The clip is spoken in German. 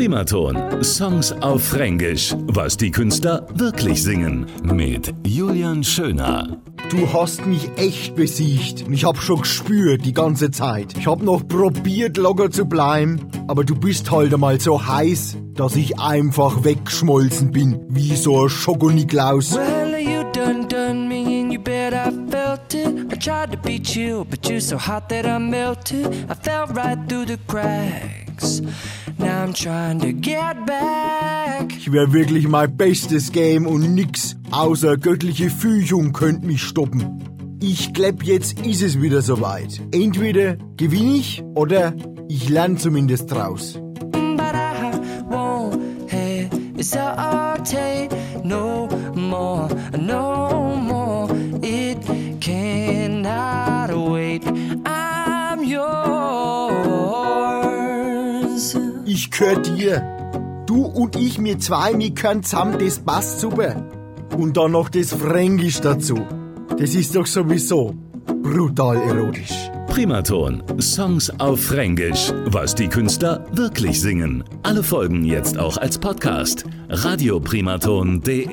Primaton. Songs auf Fränkisch. Was die Künstler wirklich singen. Mit Julian Schöner. Du hast mich echt besiegt. Ich hab schon gespürt die ganze Zeit. Ich hab noch probiert, locker zu bleiben. Aber du bist halt einmal so heiß, dass ich einfach weggeschmolzen bin. Wie so ein Schokoniklaus. Well, you done done me and you bet I felt it. I tried to beat you, but you're so hot that I melted. I fell right through the cracks. I'm trying to get back. Ich wär wirklich mein bestes Game und nix außer göttliche Fügung könnt mich stoppen. Ich glaub, jetzt ist es wieder soweit. Entweder gewinne ich oder ich lerne zumindest draus. But I won't hesitate no more, no more. It cannot wait. I'm yours. Ich gehör dir. Du und ich, mir zwei, wir können zusammen, das passt super. Und dann noch das Fränkisch dazu. Das ist doch sowieso brutal erotisch. Primaton. Songs auf Fränkisch. Was die Künstler wirklich singen. Alle Folgen jetzt auch als Podcast. Radioprimaton.de